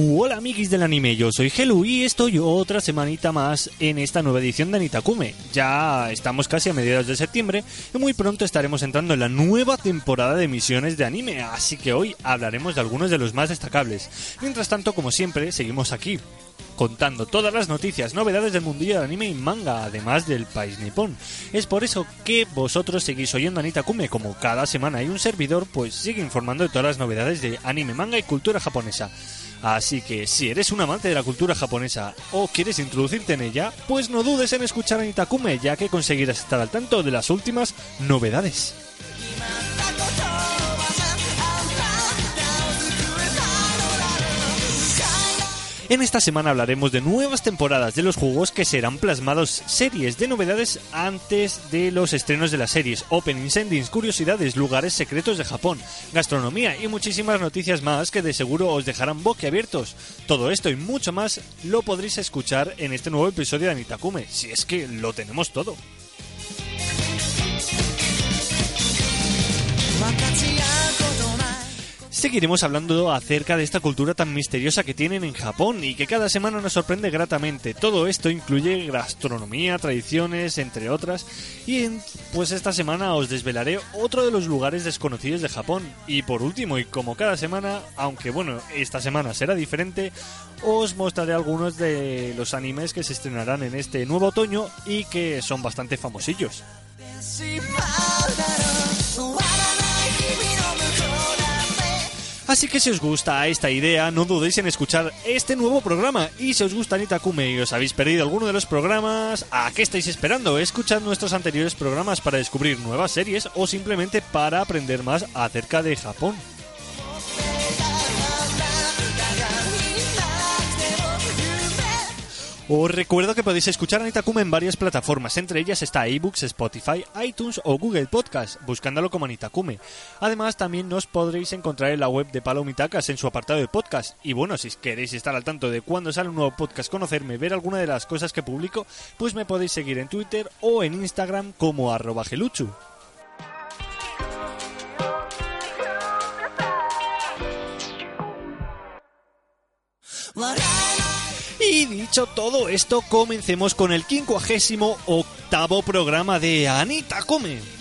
Hola amiguis del anime, yo soy Helu y estoy otra semanita más en esta nueva edición de Anitakume. Ya estamos casi a mediados de septiembre y muy pronto estaremos entrando en la nueva temporada de emisiones de anime, así que hoy hablaremos de algunos de los más destacables. Mientras tanto, como siempre, seguimos aquí contando todas las noticias, novedades del mundillo del anime y manga, además del país nipón. Es por eso que vosotros seguís oyendo Anita Kume, como cada semana hay un servidor, pues sigue informando de todas las novedades de anime, manga y cultura japonesa. Así que si eres un amante de la cultura japonesa o quieres introducirte en ella, pues no dudes en escuchar Anita Kume, ya que conseguirás estar al tanto de las últimas novedades. En esta semana hablaremos de nuevas temporadas de los juegos que serán plasmados series de novedades antes de los estrenos de las series, openings, endings, curiosidades, lugares secretos de Japón, gastronomía y muchísimas noticias más que de seguro os dejarán boquiabiertos. Todo esto y mucho más lo podréis escuchar en este nuevo episodio de Anitakume, si es que lo tenemos todo. Seguiremos hablando acerca de esta cultura tan misteriosa que tienen en Japón y que cada semana nos sorprende gratamente. Todo esto incluye gastronomía, tradiciones, entre otras. Y pues esta semana os desvelaré otro de los lugares desconocidos de Japón. Y por último, y como cada semana, aunque bueno, esta semana será diferente, os mostraré algunos de los animes que se estrenarán en este nuevo otoño y que son bastante famosillos. Así que si os gusta esta idea, no dudéis en escuchar este nuevo programa. Y si os gusta Anita Kume y os habéis perdido alguno de los programas, ¿a qué estáis esperando? Escuchad nuestros anteriores programas para descubrir nuevas series o simplemente para aprender más acerca de Japón. Os recuerdo que podéis escuchar Anita Kume en varias plataformas, entre ellas está iBooks, Spotify, iTunes o Google Podcast, buscándolo como Anita Kume. Además, también nos podréis encontrar en la web de Palomitacas en su apartado de podcast. Y bueno, si queréis estar al tanto de cuando sale un nuevo podcast, conocerme, ver alguna de las cosas que publico, pues me podéis seguir en Twitter o en Instagram como arroba geluchu. Y dicho todo esto, comencemos con el quincuagésimo octavo programa de Anita Come.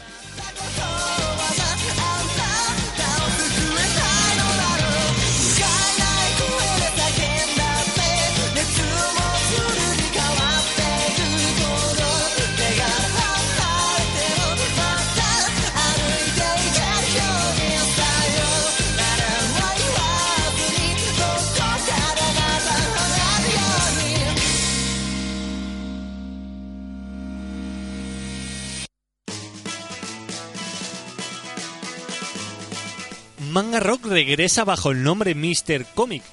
Regresa bajo el nombre Mr. Comic.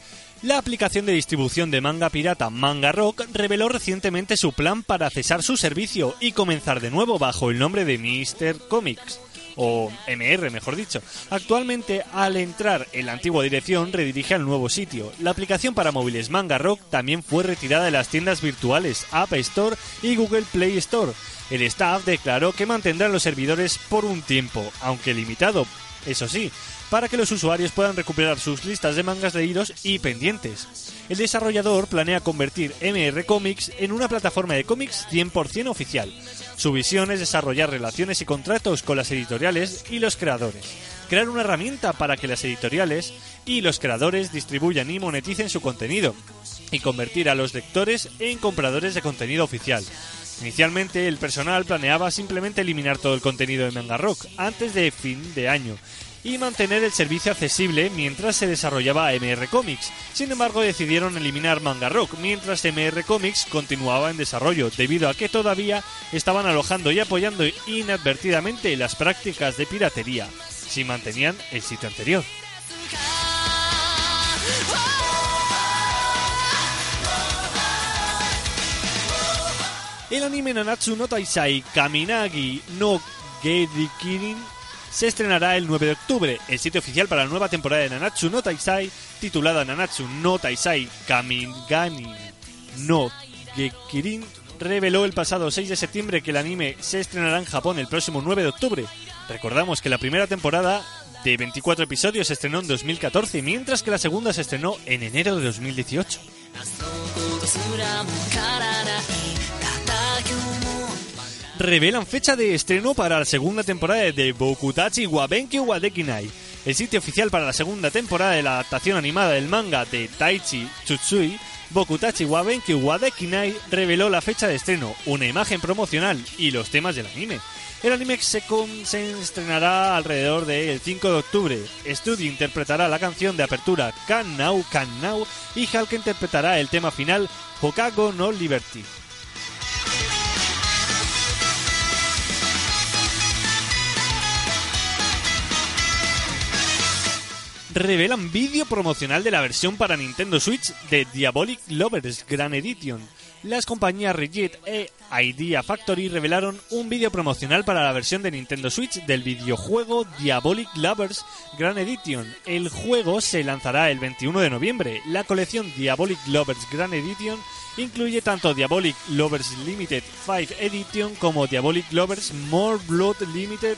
La aplicación de distribución de manga pirata Manga Rock reveló recientemente su plan para cesar su servicio y comenzar de nuevo bajo el nombre de Mr. Comics o MR mejor dicho. Actualmente, al entrar en la antigua dirección, redirige al nuevo sitio. La aplicación para móviles Manga Rock también fue retirada de las tiendas virtuales App Store y Google Play Store. El staff declaró que mantendrán los servidores por un tiempo, aunque limitado, eso sí, para que los usuarios puedan recuperar sus listas de mangas leídos y pendientes. El desarrollador planea convertir MR Comics en una plataforma de cómics 100% oficial. Su visión es desarrollar relaciones y contratos con las editoriales y los creadores. Crear una herramienta para que las editoriales y los creadores distribuyan y moneticen su contenido. Y convertir a los lectores en compradores de contenido oficial. Inicialmente el personal planeaba simplemente eliminar todo el contenido de Manga Rock antes de fin de año y mantener el servicio accesible mientras se desarrollaba MR Comics. Sin embargo, decidieron eliminar Manga Rock mientras MR Comics continuaba en desarrollo, debido a que todavía estaban alojando y apoyando inadvertidamente las prácticas de piratería, si mantenían el sitio anterior. El anime Nanatsu no Taisai Kaminagi no Geidikirin se estrenará el 9 de octubre. El sitio oficial para la nueva temporada de Nanatsu no Taisai, titulada Nanatsu no Taisai Kamigani no Gekirin, reveló el pasado 6 de septiembre que el anime se estrenará en Japón el próximo 9 de octubre. Recordamos que la primera temporada de 24 episodios se estrenó en 2014, mientras que la segunda se estrenó en enero de 2018. Revelan fecha de estreno para la segunda temporada de Bokutachi Wabenkyu Wadekinai. El sitio oficial para la segunda temporada de la adaptación animada del manga de Taichi Tsutsui, Bokutachi Wabenkyu Wadekinai reveló la fecha de estreno, una imagen promocional y los temas del anime. El anime se, con- se estrenará alrededor del 5 de octubre. Studio interpretará la canción de apertura Can Now, Can Now y Hulk interpretará el tema final Hokago no Liberty. Revelan vídeo promocional de la versión para Nintendo Switch de Diabolic Lovers Grand Edition. Las compañías Rigid e Idea Factory revelaron un vídeo promocional para la versión de Nintendo Switch del videojuego Diabolic Lovers Grand Edition. El juego se lanzará el 21 de noviembre. La colección Diabolic Lovers Grand Edition incluye tanto Diabolic Lovers Limited 5 Edition como Diabolic Lovers More Blood Limited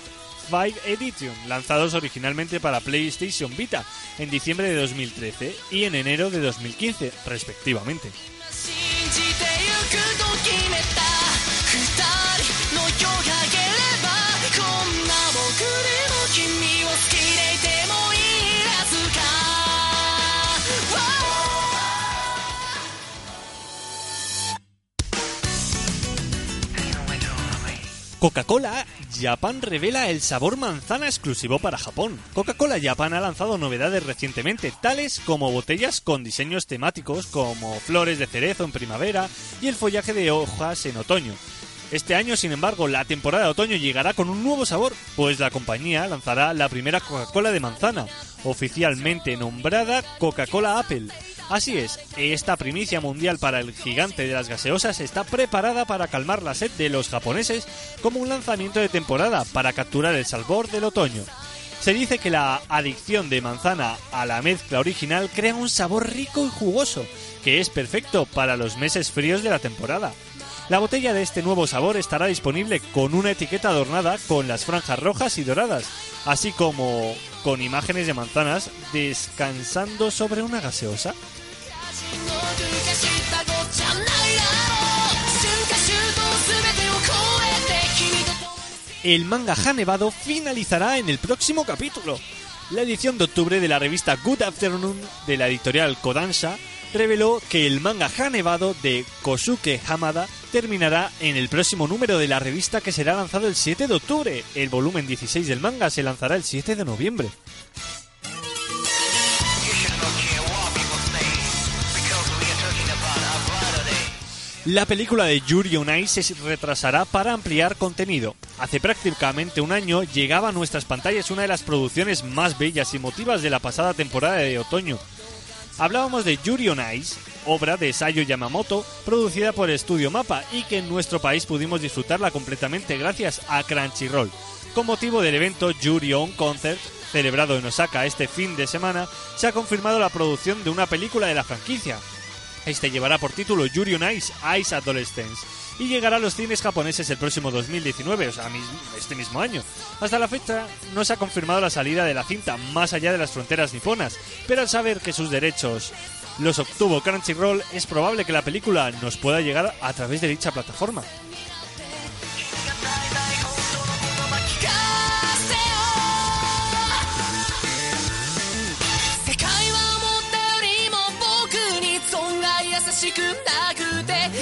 5 Edition, lanzados originalmente para PlayStation Vita en diciembre de 2013 y en enero de 2015, respectivamente. Coca-Cola Japan revela el sabor manzana exclusivo para Japón. Coca-Cola Japan ha lanzado novedades recientemente, tales como botellas con diseños temáticos como flores de cerezo en primavera y el follaje de hojas en otoño. Este año, sin embargo, la temporada de otoño llegará con un nuevo sabor, pues la compañía lanzará la primera Coca-Cola de manzana, oficialmente nombrada Coca-Cola Apple. Así es, esta primicia mundial para el gigante de las gaseosas está preparada para calmar la sed de los japoneses como un lanzamiento de temporada para capturar el sabor del otoño. Se dice que la adicción de manzana a la mezcla original crea un sabor rico y jugoso, que es perfecto para los meses fríos de la temporada. La botella de este nuevo sabor estará disponible con una etiqueta adornada con las franjas rojas y doradas, así como con imágenes de manzanas descansando sobre una gaseosa. El manga Hanevado finalizará en el próximo capítulo. La edición de octubre de la revista Good Afternoon de la editorial Kodansha reveló que el manga Ha Nevado de Kosuke Hamada terminará en el próximo número de la revista que será lanzado el 7 de octubre. El volumen 16 del manga se lanzará el 7 de noviembre. La película de Yuri on Ice se retrasará para ampliar contenido. Hace prácticamente un año llegaba a nuestras pantallas una de las producciones más bellas y emotivas de la pasada temporada de otoño. Hablábamos de Yuri on Ice, obra de Sayo Yamamoto, producida por Estudio Mapa y que en nuestro país pudimos disfrutarla completamente gracias a Crunchyroll. Con motivo del evento Yuri on Concert, celebrado en Osaka este fin de semana, se ha confirmado la producción de una película de la franquicia, este llevará por título Yuri on Ice, Ice Adolescence, y llegará a los cines japoneses el próximo 2019, o sea, este mismo año. Hasta la fecha no se ha confirmado la salida de la cinta más allá de las fronteras niponas, pero al saber que sus derechos los obtuvo Crunchyroll, es probable que la película nos pueda llegar a través de dicha plataforma.「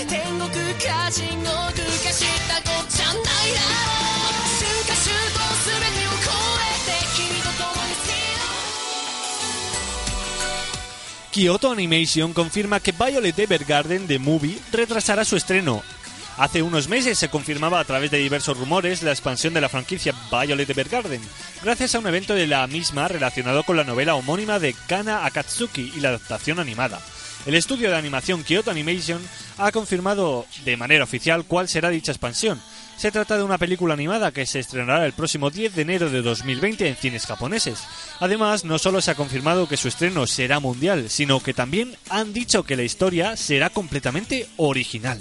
天国 か地獄か知ったこっちゃないだろう春夏秋冬全てを超えて君と共に好きな Kyoto Animation confirma que Violet Evergarden The Movie retrasará su estreno. Hace unos meses se confirmaba a través de diversos rumores la expansión de la franquicia Violet Evergarden, gracias a un evento de la misma relacionado con la novela homónima de Kana Akatsuki y la adaptación animada. El estudio de animación Kyoto Animation ha confirmado de manera oficial cuál será dicha expansión. Se trata de una película animada que se estrenará el próximo 10 de enero de 2020 en cines japoneses. Además, no solo se ha confirmado que su estreno será mundial, sino que también han dicho que la historia será completamente original.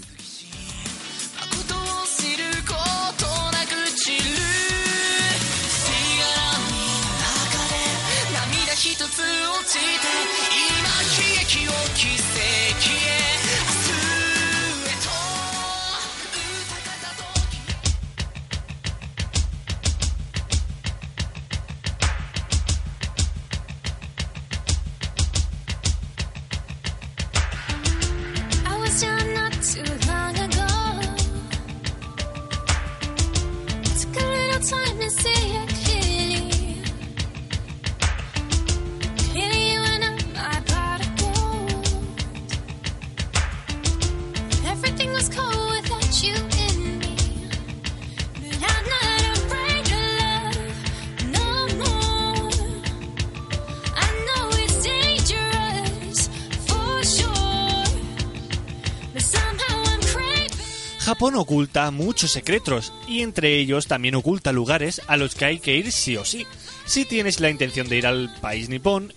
Japón oculta muchos secretos y entre ellos también oculta lugares a los que hay que ir sí o sí, si tienes la intención de ir al país nipón.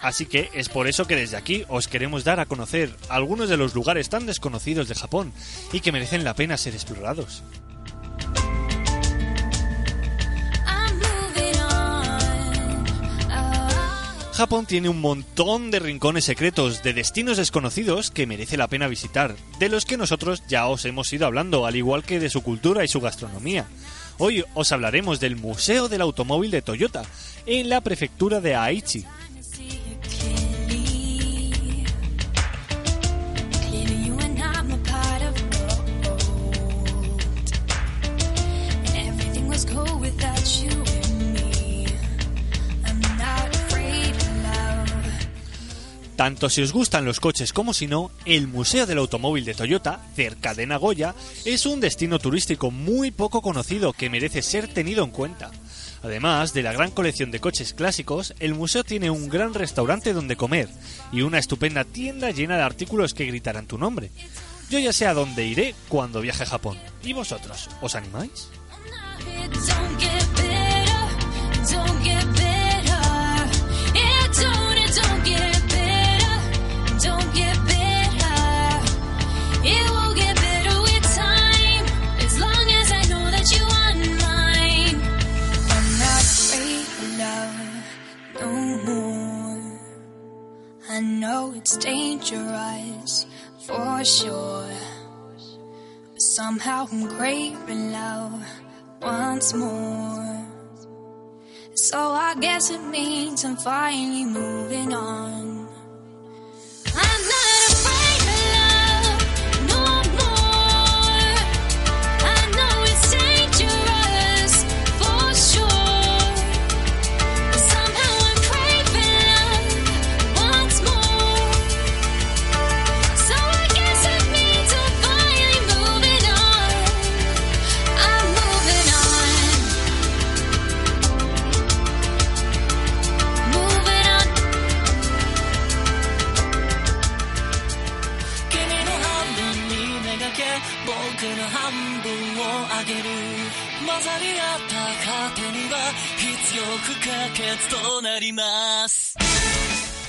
Así que es por eso que desde aquí os queremos dar a conocer algunos de los lugares tan desconocidos de Japón y que merecen la pena ser explorados. Japón tiene un montón de rincones secretos, de destinos desconocidos que merece la pena visitar, de los que nosotros ya os hemos ido hablando, al igual que de su cultura y su gastronomía. Hoy os hablaremos del Museo del Automóvil de Toyota, en la prefectura de Aichi. Tanto si os gustan los coches como si no, el Museo del Automóvil de Toyota, cerca de Nagoya, es un destino turístico muy poco conocido que merece ser tenido en cuenta. Además de la gran colección de coches clásicos, el museo tiene un gran restaurante donde comer y una estupenda tienda llena de artículos que gritarán tu nombre. Yo ya sé a dónde iré cuando viaje a Japón. ¿Y vosotros? ¿Os animáis? I'm craving love once more. So I guess it means I'm finally moving on.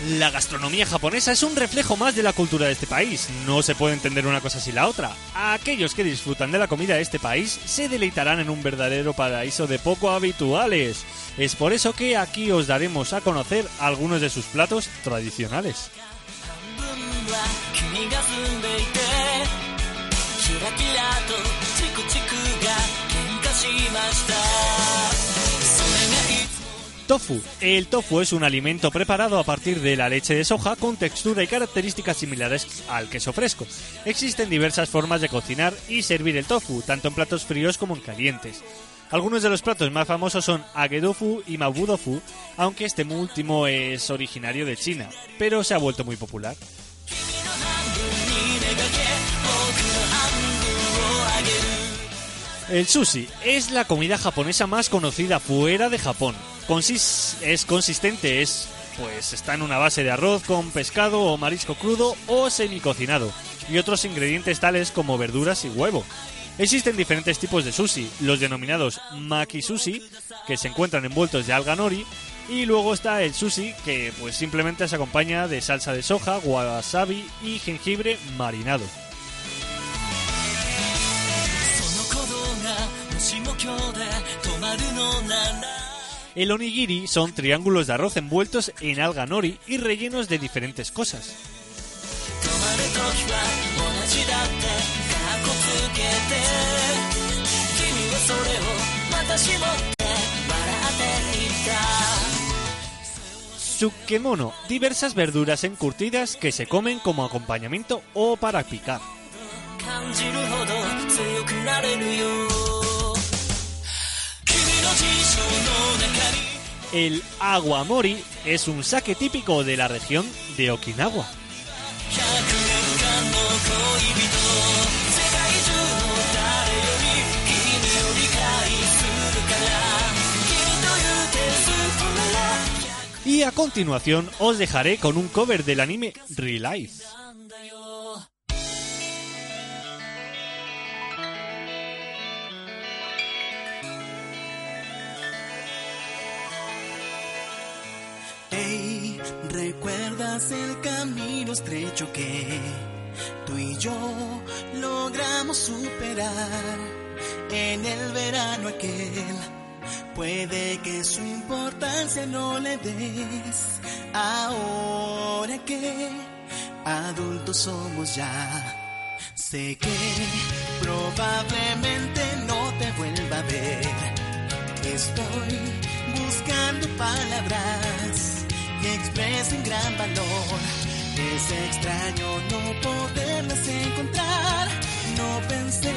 La gastronomía japonesa es un reflejo más de la cultura de este país. No se puede entender una cosa sin la otra. Aquellos que disfrutan de la comida de este país se deleitarán en un verdadero paraíso de poco habituales. Es por eso que aquí os daremos a conocer algunos de sus platos tradicionales. Tofu. El tofu es un alimento preparado a partir de la leche de soja con textura y características similares al queso fresco. Existen diversas formas de cocinar y servir el tofu, tanto en platos fríos como en calientes. Algunos de los platos más famosos son agedofu y mabudofu, aunque este último es originario de China, pero se ha vuelto muy popular. El sushi es la comida japonesa más conocida fuera de Japón. Es consistente, es pues está en una base de arroz con pescado o marisco crudo o semicocinado y otros ingredientes tales como verduras y huevo. Existen diferentes tipos de sushi, los denominados maki sushi, que se encuentran envueltos de alga nori, y luego está el sushi, que pues simplemente se acompaña de salsa de soja, wasabi y jengibre marinado. El onigiri son triángulos de arroz envueltos en alga nori y rellenos de diferentes cosas. Sukemono, diversas verduras encurtidas que se comen como acompañamiento o para picar. El aguamori es un saque típico de la región de Okinawa. Y a continuación os dejaré con un cover del anime Relife. ¿Recuerdas el camino estrecho que tú y yo logramos superar en el verano aquel? Puede que su importancia no le des ahora que adultos somos ya. Sé que probablemente no te vuelva a ver. Estoy buscando palabras que expresen gran valor. Es extraño no poderlas encontrar. No pensé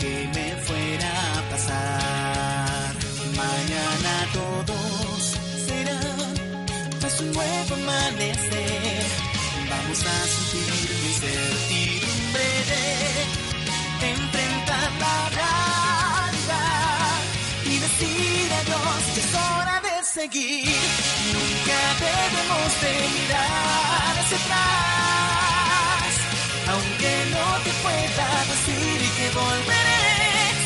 que me fuera a pasar. Mañana todos serán pues un nuevo amanecer. Vamos a sentir la incertidumbre de enfrentar la realidad y decir adiós, ya es hora de seguir. Nunca debemos de mirar hacia atrás, aunque no te pueda decir que volveré,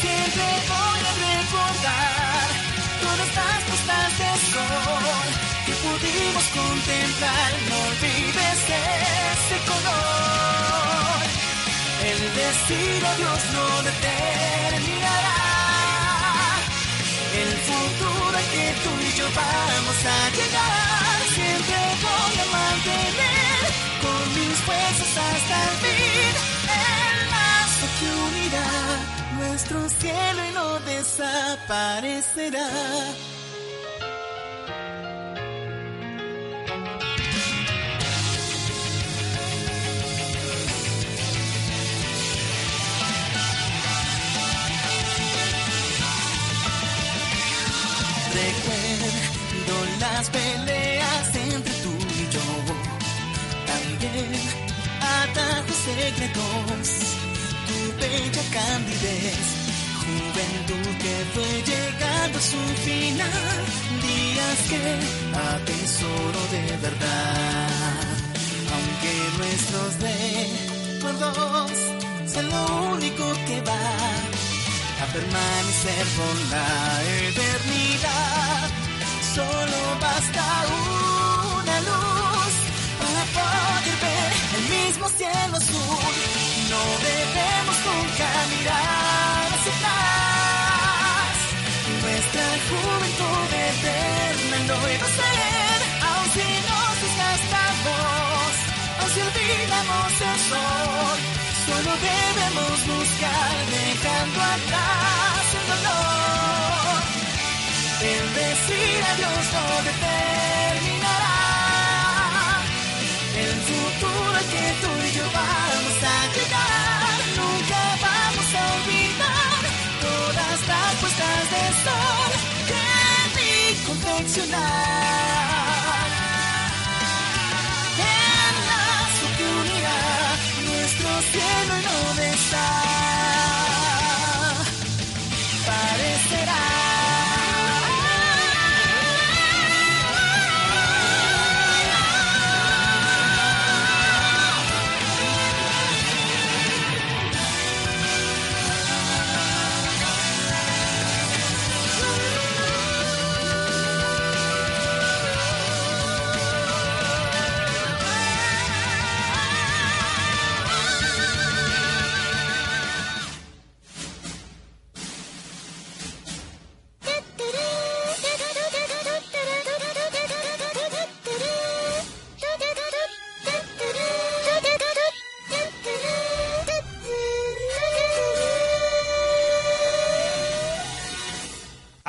siempre voy a recordar todas las puestas de sol que pudimos contemplar. No olvides ese color. El decir adiós no determinará el futuro que tú y yo vamos a llegar. Siempre voy a mantener con mis fuerzas hasta el fin el lazo que unirá nuestro cielo y no desaparecerá. Las peleas entre tú y yo. También atajos secretos, tu bella candidez. Juventud que fue llegando a su final. Días que atesoro de verdad. Aunque nuestros recuerdos son lo único que va a permanecer por la eternidad. Solo basta una luz cielo azul. No debemos nunca mirar hacia atrás. Nuestra juventud eterna no iba a ser, aun si nos desgastamos, aun si olvidamos el sol. Solo debemos buscar dejando atrás el dolor. El decir adiós no determinará el futuro que tú y yo vamos a llegar. Nunca vamos a olvidar todas las puestas de sol que vi confeccionar.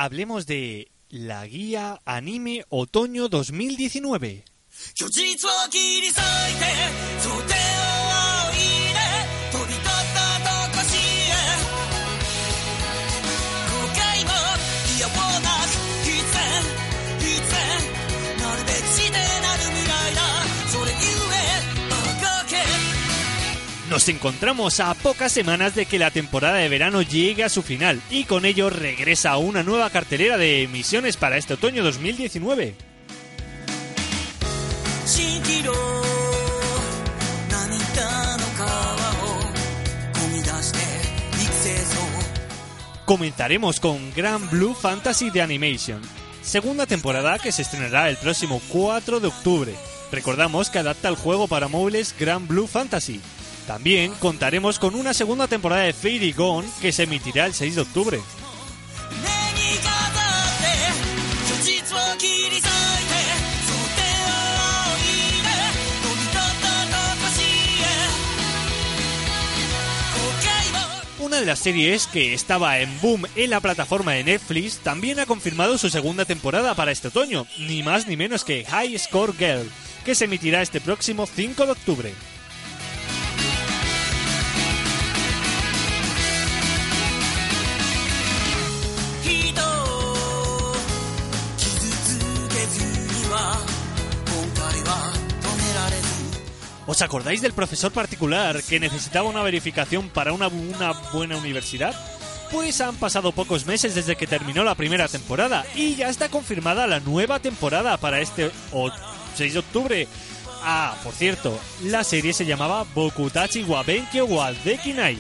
Hablemos de la guía anime otoño 2019. Nos encontramos a pocas semanas de que la temporada de verano llegue a su final y con ello regresa una nueva cartelera de emisiones para este otoño 2019. Comenzaremos con Grand Blue Fantasy de Animation, segunda temporada que se estrenará el próximo 4 de octubre. Recordamos que adapta el juego para móviles Grand Blue Fantasy, también contaremos con una segunda temporada de Fairy Gone que se emitirá el 6 de octubre. Una de las series que estaba en boom en la plataforma de Netflix también ha confirmado su segunda temporada para este otoño, ni más ni menos que High Score Girl, que se emitirá este próximo 5 de octubre. ¿Os acordáis del profesor particular que necesitaba una verificación para una, buena universidad? Pues han pasado pocos meses desde que terminó la primera temporada y ya está confirmada la nueva temporada para este o- 6 de octubre. Ah, por cierto, la serie se llamaba Bokutachi wa Benkyo wa Dekinai.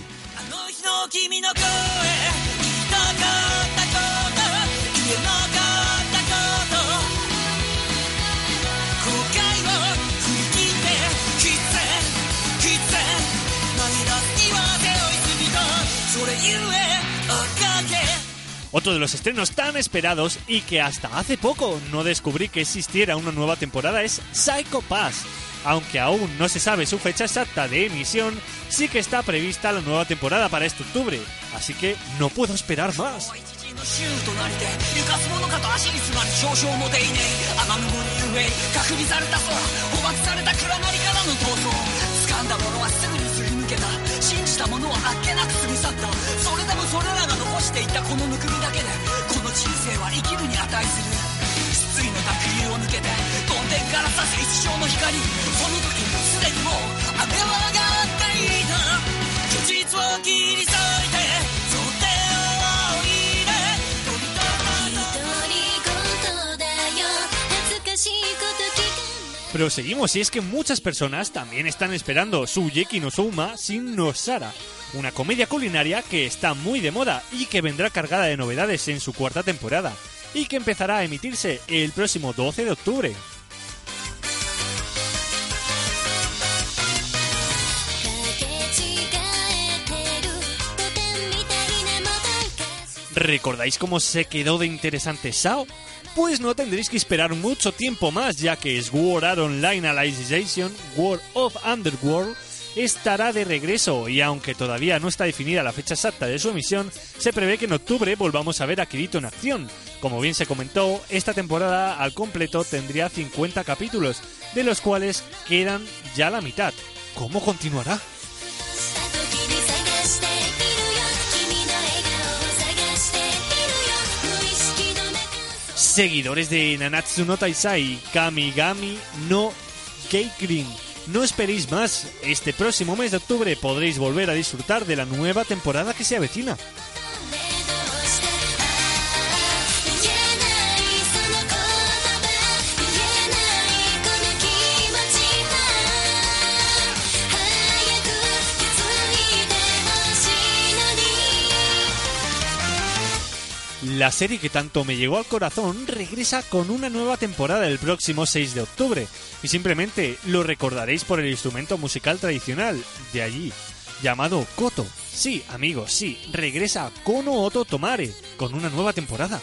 Otro de los estrenos tan esperados y que hasta hace poco no descubrí que existiera una nueva temporada es Psycho Pass. Aunque aún no se sabe su fecha exacta de emisión, sí que está prevista la nueva temporada para este octubre. Así que no puedo esperar más. していたこのぬくみだけでこの人生は生きるに値する。失意の濁流を抜けて梵天から差す一生の光その時すでにもう雨は上がっていた。実を切り裂いた。Pero seguimos, y es que muchas personas también están esperando Suyeki no Souma sin Nosara, una comedia culinaria que está muy de moda y que vendrá cargada de novedades en su cuarta temporada, y que empezará a emitirse el próximo 12 de octubre. ¿Recordáis cómo se quedó de interesante Sao? Pues no tendréis que esperar mucho tiempo más, ya que Sword Art Online Alicization World of Underworld estará de regreso y aunque todavía no está definida la fecha exacta de su emisión, se prevé que en octubre volvamos a ver a Kirito en acción. Como bien se comentó, esta temporada al completo tendría 50 capítulos, de los cuales quedan ya la mitad. ¿Cómo continuará? Seguidores de Nanatsu no Taisai, Kamigami no Keikrin. No esperéis más. Este próximo mes de octubre podréis volver a disfrutar de la nueva temporada que se avecina. La serie que tanto me llegó al corazón regresa con una nueva temporada el próximo 6 de octubre y simplemente lo recordaréis por el instrumento musical tradicional de allí, llamado Koto. Sí, amigos, sí, regresa Kono Oto Tomare con una nueva temporada.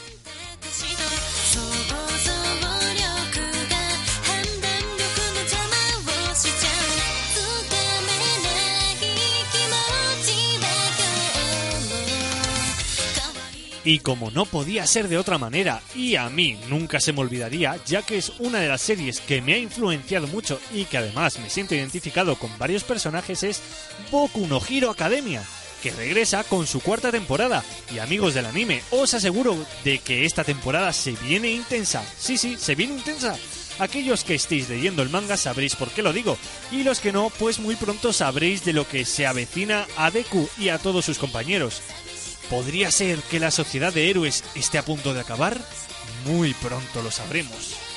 Y como no podía ser de otra manera, y a mí nunca se me olvidaría, ya que es una de las series que me ha influenciado mucho y que además me siento identificado con varios personajes, es Boku no Hero Academia, que regresa con su cuarta temporada. Y amigos del anime, os aseguro de que esta temporada se viene intensa. Sí, sí, se viene intensa. Aquellos que estéis leyendo el manga sabréis por qué lo digo, y los que no, pues muy pronto sabréis de lo que se avecina a Deku y a todos sus compañeros. ¿Podría ser que la sociedad de héroes esté a punto de acabar? Muy pronto lo sabremos.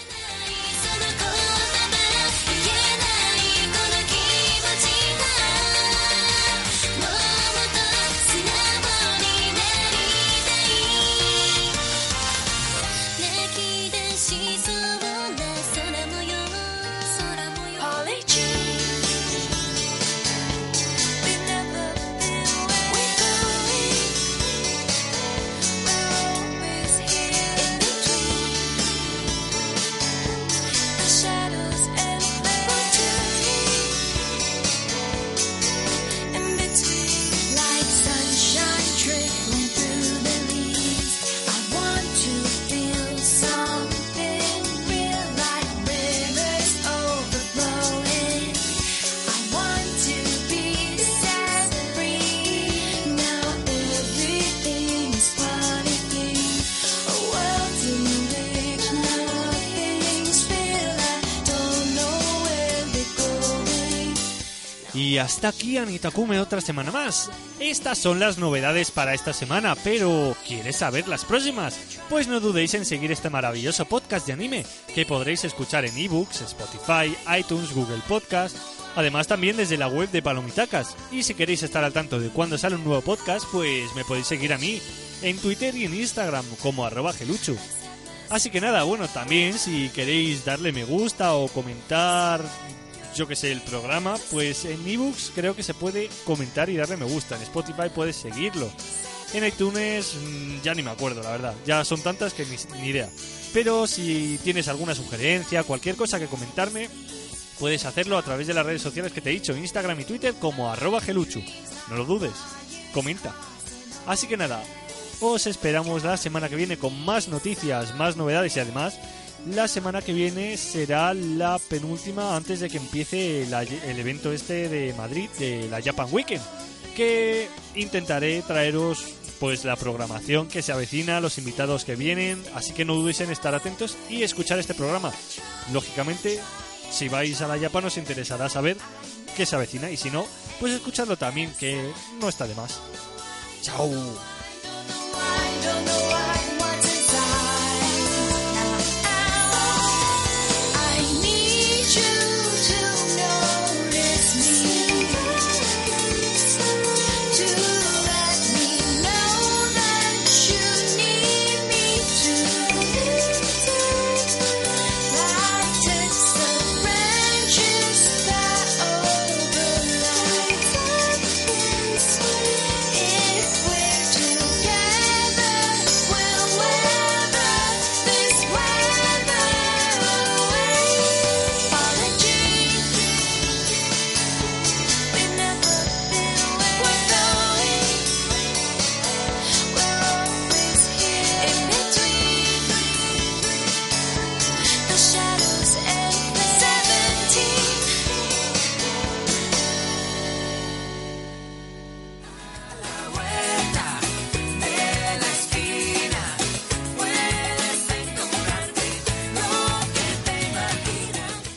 Y hasta aquí Anitakume otra semana más. Estas son las novedades para esta semana, pero ¿quieres saber las próximas? Pues no dudéis en seguir este maravilloso podcast de anime, que podréis escuchar en ebooks, Spotify, iTunes, Google Podcast, además también desde la web de Palomitacas. Y si queréis estar al tanto de cuando sale un nuevo podcast, pues me podéis seguir a mí en Twitter y en Instagram como arroba geluchu. Así que nada, bueno, también si queréis darle me gusta o comentar, yo que sé, el programa, pues en ebooks creo que se puede comentar y darle me gusta. En Spotify puedes seguirlo. En iTunes mm, ya ni me acuerdo, la verdad. Ya son tantas que ni, idea. Pero si tienes alguna sugerencia, cualquier cosa que comentarme, puedes hacerlo a través de las redes sociales que te he dicho, Instagram y Twitter como arroba geluchu. No lo dudes. Comenta. Así que nada, os esperamos la semana que viene con más noticias, más novedades y además la semana que viene será la penúltima antes de que empiece el evento este de Madrid, de la Japan Weekend, que intentaré traeros pues la programación que se avecina, los invitados que vienen, así que no dudéis en estar atentos y escuchar este programa. Lógicamente, si vais a la Japan os interesará saber qué se avecina y si no, pues escuchadlo también, que no está de más. Chao.